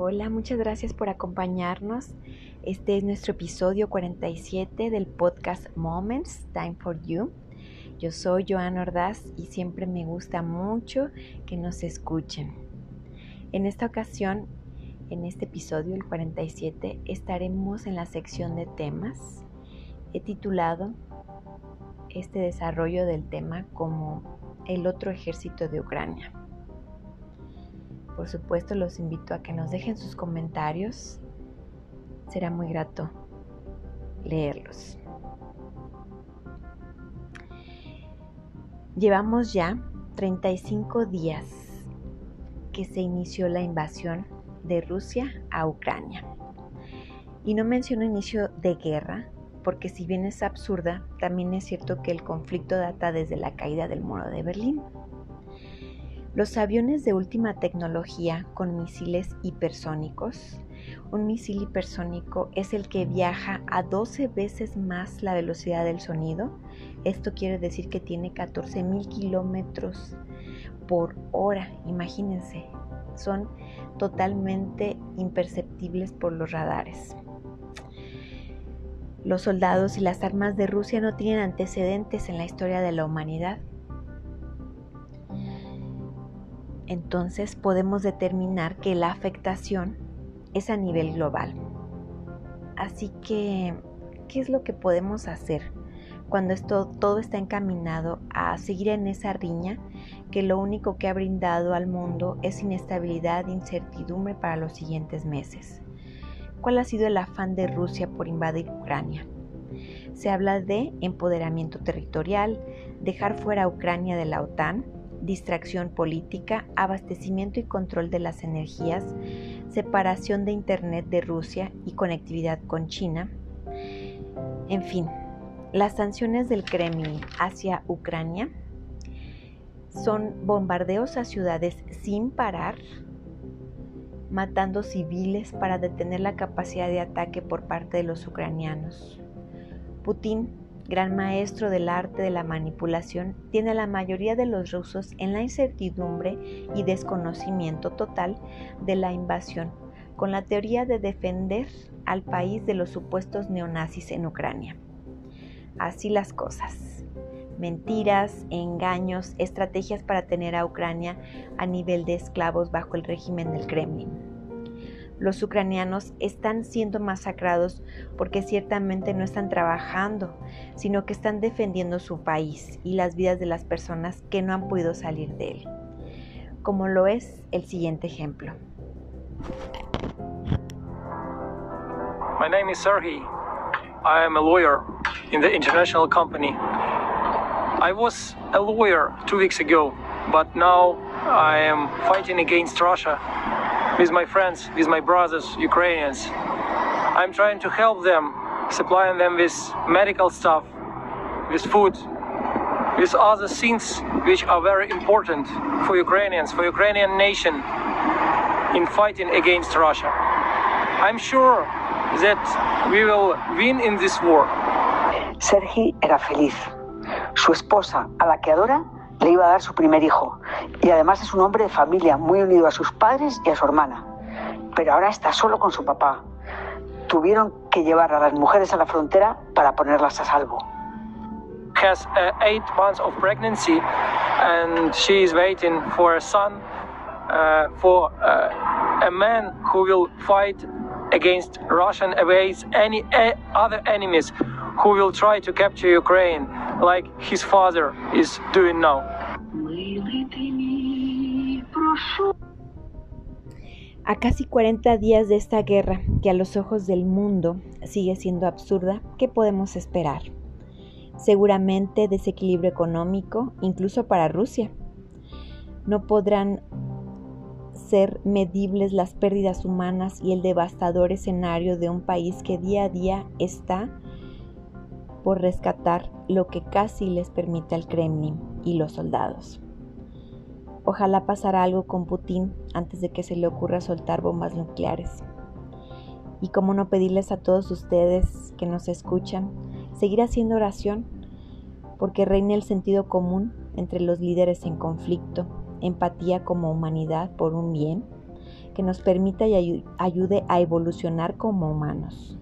Hola, muchas gracias por acompañarnos. Este es nuestro episodio 47 del podcast Moments, Time for You. Yo soy Joan Ordaz y siempre me gusta mucho que nos escuchen. En esta ocasión, en este episodio, el 47, estaremos en la sección de temas. He titulado este desarrollo del tema como el otro ejército de Ucrania. Por supuesto, los invito a que nos dejen sus comentarios. Será muy grato leerlos. Llevamos ya 35 días que se inició la invasión de Rusia a Ucrania. Y no menciono inicio de guerra, porque si bien es absurda, también es cierto que el conflicto data desde la caída del muro de Berlín. Los aviones de última tecnología con misiles hipersónicos. Un misil hipersónico es el que viaja a 12 veces más la velocidad del sonido. Esto quiere decir que tiene 14.000 kilómetros por hora. Imagínense, son totalmente imperceptibles por los radares. Los soldados y las armas de Rusia no tienen antecedentes en la historia de la humanidad. Entonces podemos determinar que la afectación es a nivel global. Así que, ¿qué es lo que podemos hacer cuando esto todo está encaminado a seguir en esa riña que lo único que ha brindado al mundo es inestabilidad e incertidumbre para los siguientes meses? ¿Cuál ha sido el afán de Rusia por invadir Ucrania? Se habla de empoderamiento territorial, dejar fuera a Ucrania de la OTAN, distracción política, abastecimiento y control de las energías, separación de Internet de Rusia y conectividad con China. En fin, las sanciones del Kremlin hacia Ucrania son bombardeos a ciudades sin parar, matando civiles para detener la capacidad de ataque por parte de los ucranianos. Putin gran maestro del arte de la manipulación, tiene a la mayoría de los rusos en la incertidumbre y desconocimiento total de la invasión, con la teoría de defender al país de los supuestos neonazis en Ucrania. Así las cosas. Mentiras, engaños, estrategias para tener a Ucrania a nivel de esclavos bajo el régimen del Kremlin los ucranianos están siendo masacrados porque ciertamente no están trabajando, sino que están defendiendo su país y las vidas de las personas que no han podido salir de él, como lo es el siguiente ejemplo. My name is Sergey. I am a lawyer in the international company. I was a lawyer two weeks ago, but now I am fighting against Russia with my friends, with my brothers, Ukrainians. I'm trying to help them, supplying them with medical stuff, with food, with other things which are very important for Ukrainians, for Ukrainian nation in fighting against Russia. I'm sure that we will win in this war. Sergi era feliz. Su esposa, a la que adora, le iba a dar su primer hijo y además es un hombre de familia muy unido a sus padres y a su hermana. Pero ahora está solo con su papá. Tuvieron que llevar a las mujeres a la frontera para ponerlas a salvo. Has uh, eight months of pregnancy and she is waiting for a son, uh, for uh, a man who will fight against Russian against any uh, other enemies who will try to capture Ukraine like his father is doing now. A casi 40 días de esta guerra, que a los ojos del mundo sigue siendo absurda, ¿qué podemos esperar? Seguramente desequilibrio económico, incluso para Rusia. No podrán ser medibles las pérdidas humanas y el devastador escenario de un país que día a día está por rescatar lo que casi les permite al Kremlin y los soldados. Ojalá pasara algo con Putin antes de que se le ocurra soltar bombas nucleares. Y cómo no pedirles a todos ustedes que nos escuchan seguir haciendo oración porque reine el sentido común entre los líderes en conflicto, empatía como humanidad por un bien, que nos permita y ayude a evolucionar como humanos.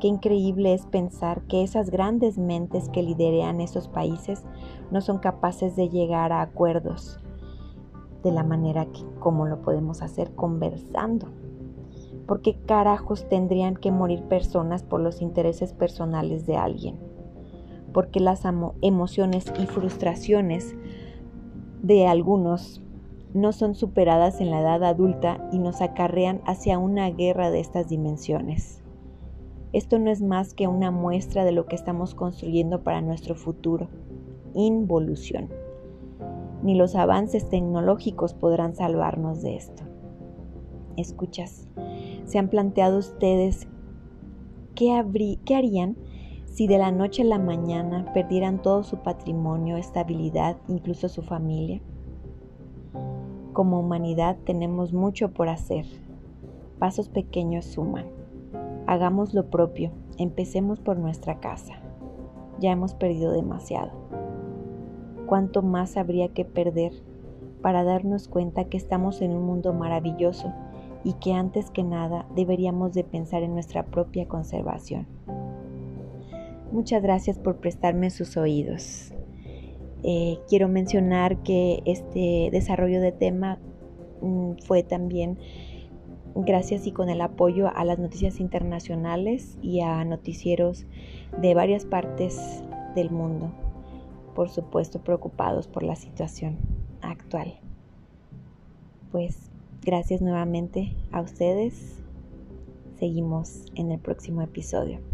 Qué increíble es pensar que esas grandes mentes que liderean esos países no son capaces de llegar a acuerdos de la manera que como lo podemos hacer conversando. ¿Por qué carajos tendrían que morir personas por los intereses personales de alguien? Porque las emociones y frustraciones de algunos no son superadas en la edad adulta y nos acarrean hacia una guerra de estas dimensiones. Esto no es más que una muestra de lo que estamos construyendo para nuestro futuro, involución. Ni los avances tecnológicos podrán salvarnos de esto. Escuchas, ¿se han planteado ustedes qué, harían si de la noche a la mañana perdieran todo su patrimonio, estabilidad, incluso su familia? Como humanidad tenemos mucho por hacer. Pasos pequeños suman. Hagamos lo propio, empecemos por nuestra casa. Ya hemos perdido demasiado. ¿Cuánto más habría que perder para darnos cuenta que estamos en un mundo maravilloso y que antes que nada deberíamos de pensar en nuestra propia conservación? Muchas gracias por prestarme sus oídos. Eh, quiero mencionar que este desarrollo de tema mm, fue también gracias y con el apoyo a las noticias internacionales y a noticieros de varias partes del mundo, por supuesto preocupados por la situación actual. Pues gracias nuevamente a ustedes. Seguimos en el próximo episodio.